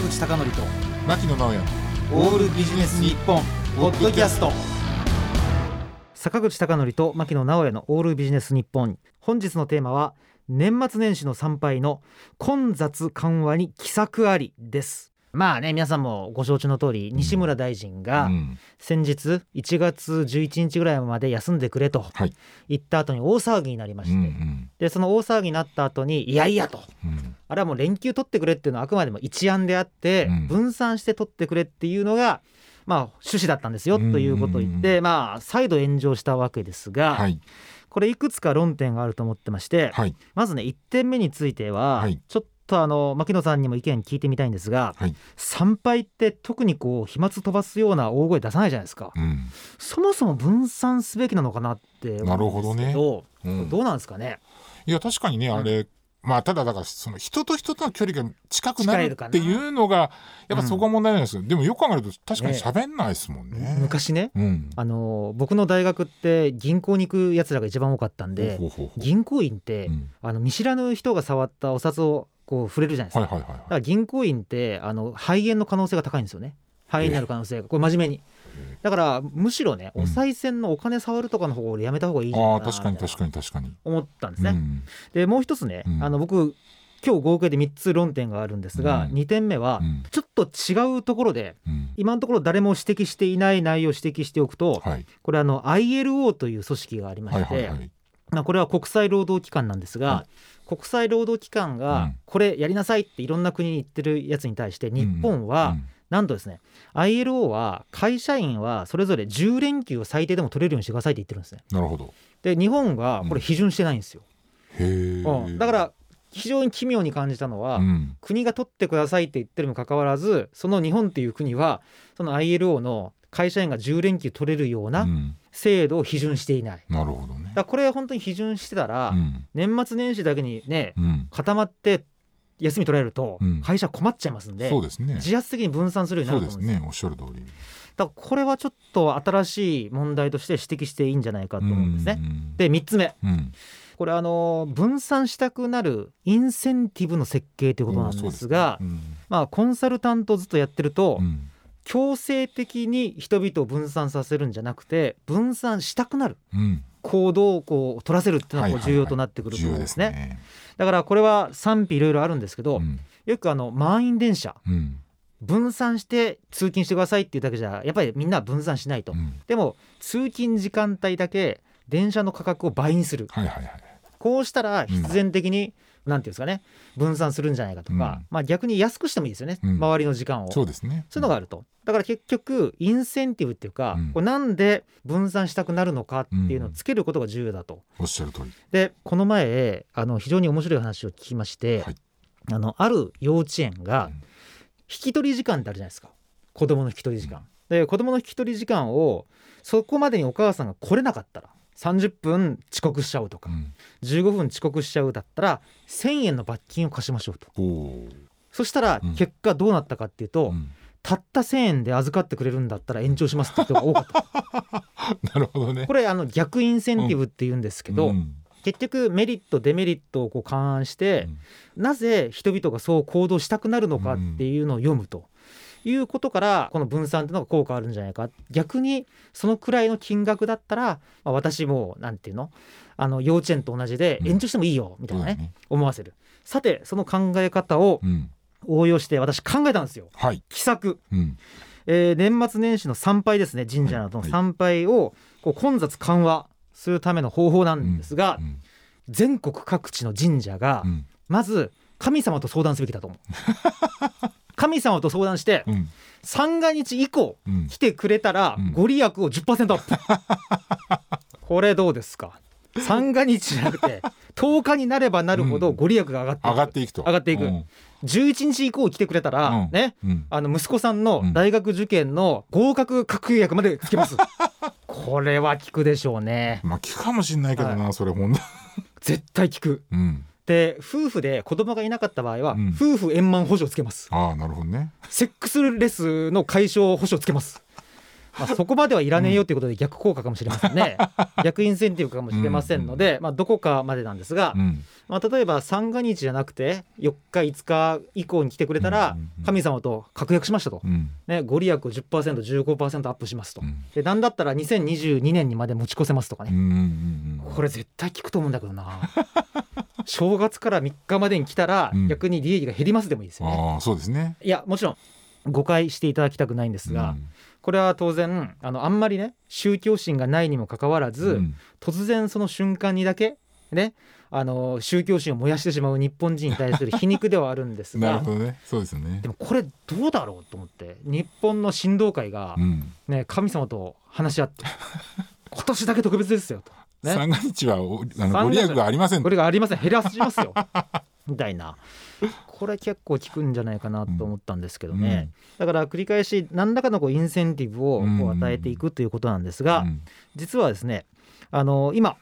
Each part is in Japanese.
坂口孝則と牧野直哉。オールビジネス日本ポッドキャスト。坂口孝則と牧野直哉のオールビジネス日本。本日のテーマは年末年始の参拝の混雑緩和に奇策ありです。まあね皆さんもご承知の通り西村大臣がうん。先日1月11日ぐらいまで休んでくれとはい。言った後に大騒ぎになりまうして、ん。でその大騒ぎになった後にいやいやと。うんあれはもう連休取ってくれっていうのはあくまでも一案であって、うん。分散して取ってくれっていうのがまあ趣旨だったんですよということを言って、まあ再度炎上したわけですが、はい。これいくつか論点があると思ってまして、はい。まずね1点目については、はい。ちょっとあの牧野さんにも意見聞いてみたいんですが、はい。参拝って特にこう飛沫飛ばすような大声出さないじゃないですか。うん。そもそも分散すべきなのかなってなる思うんですけどうんどうなんですかね？いや確かにねあれまあただだからその人と人との距離が近くなるっていうのがやっぱそこは問題なんですよ、でもよく考えると確かに喋んないですもんね。昔ねうん。あの僕の大学って銀行に行くやつらが一番多かったんで銀行員って、うん。あの見知らぬ人が触ったお札をこう触れるじゃないですか、はいはいはい。だから銀行員ってあの肺炎の可能性が高いんですよね。肺炎になる可能性が。これ真面目にだからむしろねうん。お賽銭のお金触るとかの方をやめた方がいいんじゃないか確かに確かに確かに。思ったんですね、うん。でもう一つね、うん。あの僕今日合計で3つ論点があるんですが、うん。2点目はうん。ちょっと違うところでうん。今のところ誰も指摘していない内容を指摘しておくと、はい。これあの ILO という組織がありまはいして、はいはいまあ、これは国際労働機関なんですが、は国際労働機関うがん。これやりなさいっていろんな国に言ってるやつに対して日本はなんとですね ILO は会社員はそれぞれ10連休を最低でも取れるようにしてくださいって言ってるんですね。うんなるほど。で日本はこれ批准してないんですよ。へえうん。だから非常に奇妙に感じたのは、うん。国が取ってくださいって言ってるにもかかわらずその日本っていう国はその ILO の会社員が10連休取れるよううなん。制度を批准していない。なるほどねだからこれ本当に批准してたら、うん。年末年始だけにねうん。固まって休み取られるとうん。会社困っちゃいますんで、そうですね。自発的に分散するようになると思うんですよ。ですね。おっしゃる通り。だからこれはちょっと新しい問題として指摘していいんじゃないかと思うんですね。うんで3つ目。うん。これあの分散したくなるインセンティブの設計ということなんですがうん。まあコンサルタントずっとやってると、うん。強制的に人々を分散させるんじゃなくて分散したくなる。うん行動をこう取らせるっていうのが重要となってくると思うんですね。すね。だからこれは賛否いろいろあるんですけど、うん。よくあの満員電車うん。分散して通勤してくださいっていうだけじゃやっぱりみんな分散しないと、うん。でも通勤時間帯だけ電車の価格を倍にする。はいはいはい。こうしたら必然的に、なんていうんですかね分散するんじゃないかとか、うん。まあ逆に安くしてもいいですよね、うん。周りの時間を。そうですね。そういうのがあると。だから結局インセンティブっていうか、うん。これなんで分散したくなるのかっていうのをつけることが重要だと。おっしゃる通り。でこの前あの非常に面白い話を聞きまして、はい。あのある幼稚園がうん。引き取り時間ってあるじゃないですか。子供の引き取り時間。で子供の引き取り時間をそこまでにお母さんが来れなかったら30分遅刻しちゃうとか、うん15分遅刻しちゃうだったら1,000円の罰金を課しましょうと。そしたらうん結果どうなったかっていうと、うんたった1,000円で預かってくれるんだったら延長しますって人が多かった。なるほどねこれあの逆インセンティブって言うんですけど、うん結局メリットデメリットをこう勘案して、なぜ人々がそう行動したくなるのかっていうのを読むと。いうことからこの分散っていうのが効果あるんじゃないか。逆にそのくらいの金額だったら、まあ、私もなんていうの？あの幼稚園と同じでうん。延長してもいいよみたいなね,、そうだね思わせる。さてその考え方をうん。応用して私考えたんですよ。はい。奇策、うん。えー年末年始の参拝ですね神社などのはい。参拝をこう混雑緩和するための方法なんですが、うん。全国各地の神社がうん。まず神様と相談すべきだと思う神様と相談してうん。三が日以降うん。来てくれたらうん。ご利益を10%アップ。これどうですか？三が日じゃなくて10日になればなるほどご利益が上がっていく。上がっていくと。上がっていく。うん。11日以降来てくれたら、うん。ねうん。あの息子さんの大学受験の合格確約までつけます。これは効くでしょうね。まあ聞くかもしんないけどなそれほんと。絶対効く。うんで夫婦で子供がいなかった場合は、うん。夫婦円満保証つけます。ああなるほどね。セックスレスの解消保証つけます。まあ、そこまではいらねえよということで逆効果かもしれませんね、逆インセンティブかもしれませんので、まあ、どこかまでなんですが、うん。まあ、例えば三が日じゃなくて4日5日以降に来てくれたら神様と確約しましたと、うん。ね、ご利益を 10%15% アップしますと。うん。でなんだったら2022年にまで持ち越せますとかね、これ絶対効くと思うんだけどな正月から3日までに来たらうん。逆に利益が減りますでもいいですよね、ああそうですね。いやもちろん誤解していただきたくないんですが、これは当然あのあんまりね宗教心がないにもかかわらず、うん。突然その瞬間にだけねあの宗教心を燃やしてしまう日本人に対する皮肉ではあるんですなるがほどね。そうですよね。でもこれどうだろうと思って日本の神道会がう、ん。ね、神様と話し合って今年だけ特別ですよと。ね。三が日はおあのご利益がありません。これがありません減らしますよ。みたいな。これ結構効くんじゃないかなと思ったんですけどね、だから繰り返し何らかのこうインセンティブをこう与えていくということなんですが、うん。実はですねあの今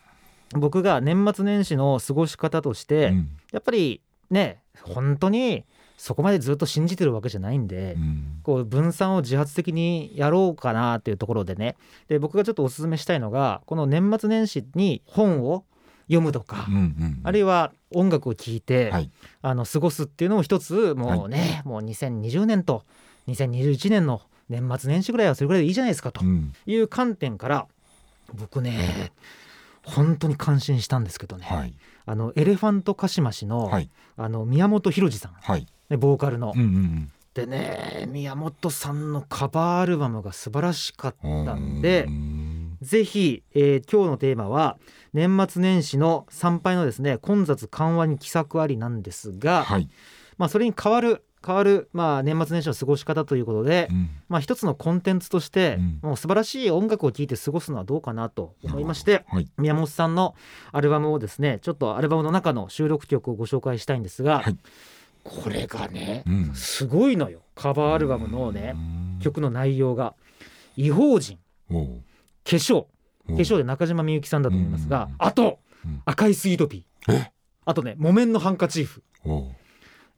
僕が年末年始の過ごし方として、うん。やっぱりね本当にそこまでずっと信じてるわけじゃないんで、うん。こう分散を自発的にやろうかなっていうところでね。で僕がちょっとお勧めしたいのがこの年末年始に本を読むとか、うんうんあるいは音楽を聴いて、はい。あの過ごすっていうのも一つもうね、もう2020年と2021年の年末年始ぐらいはそれぐらいでいいじゃないですかとうん。いう観点から僕ね本当に感心したんですけどね、はい。あのエレファントカシマシの,、はい。あの宮本浩次さん、はいね、ボーカルの。うんうんでね宮本さんのカバーアルバムが素晴らしかっうんたんでうん。ぜひ、えー今日のテーマは年末年始の参拝のですね混雑緩和に奇策ありなんですが、はい。まあ、それに代わる変わる、まあ、年末年始の過ごし方ということで、うん。まあ、一つのコンテンツとして、うん。もう素晴らしい音楽を聴いて過ごすのはどうかなと思いましてはい。宮本さんのアルバムをですねちょっとアルバムの中の収録曲をご紹介したいんですが、はいこれがねうん。すごいのよ。カバーアルバムのねうん。曲の内容が「異邦人」おう「化粧」化粧で中島みゆきさんだと思いますがうんあとうん「赤いスイートピー。え」あとね「木綿のハンカチーフ」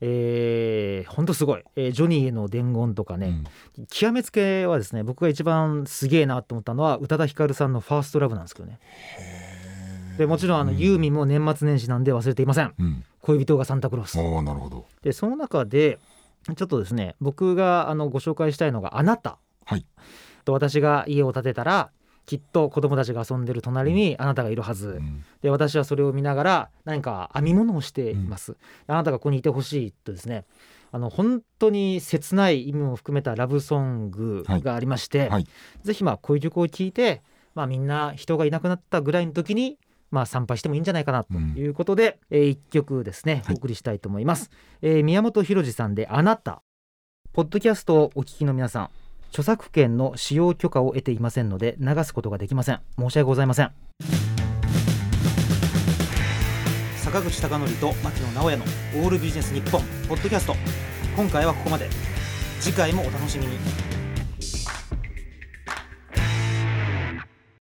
えー、ほんとすごい、えージョニーへの伝言とかね、うん。極めつけはですね僕が一番すげえなと思ったのは宇多田ヒカルさんの「ファーストラブなんですけどね。でもちろんあの、うん。ユーミンも年末年始なんで忘れていません。うん恋人がサンタクロース。なるほど。でその中でちょっとですね僕があのご紹介したいのが「あなた」はい。と私が家を建てたらきっと子供たちが遊んでる隣にあなたがいるはず、うん。で私はそれを見ながら何か編み物をしています、あなたがここにいてほしいとですねあの本当に切ない意味も含めたラブソングがありまして、はい。ぜひまあこういう曲を聴いて、まあ、みんな人がいなくなったぐらいの時にまあ参拝してもいいんじゃないかなということで、えー一曲ですねはい。お送りしたいと思います、えー宮本浩次さんであなた。ポッドキャストをお聞きの皆さん著作権の使用許可を得ていませんので流すことができません。申し訳ございません。坂口孝則と牧野直哉のオールビジネス日本ポッドキャスト今回はここまで。次回もお楽しみに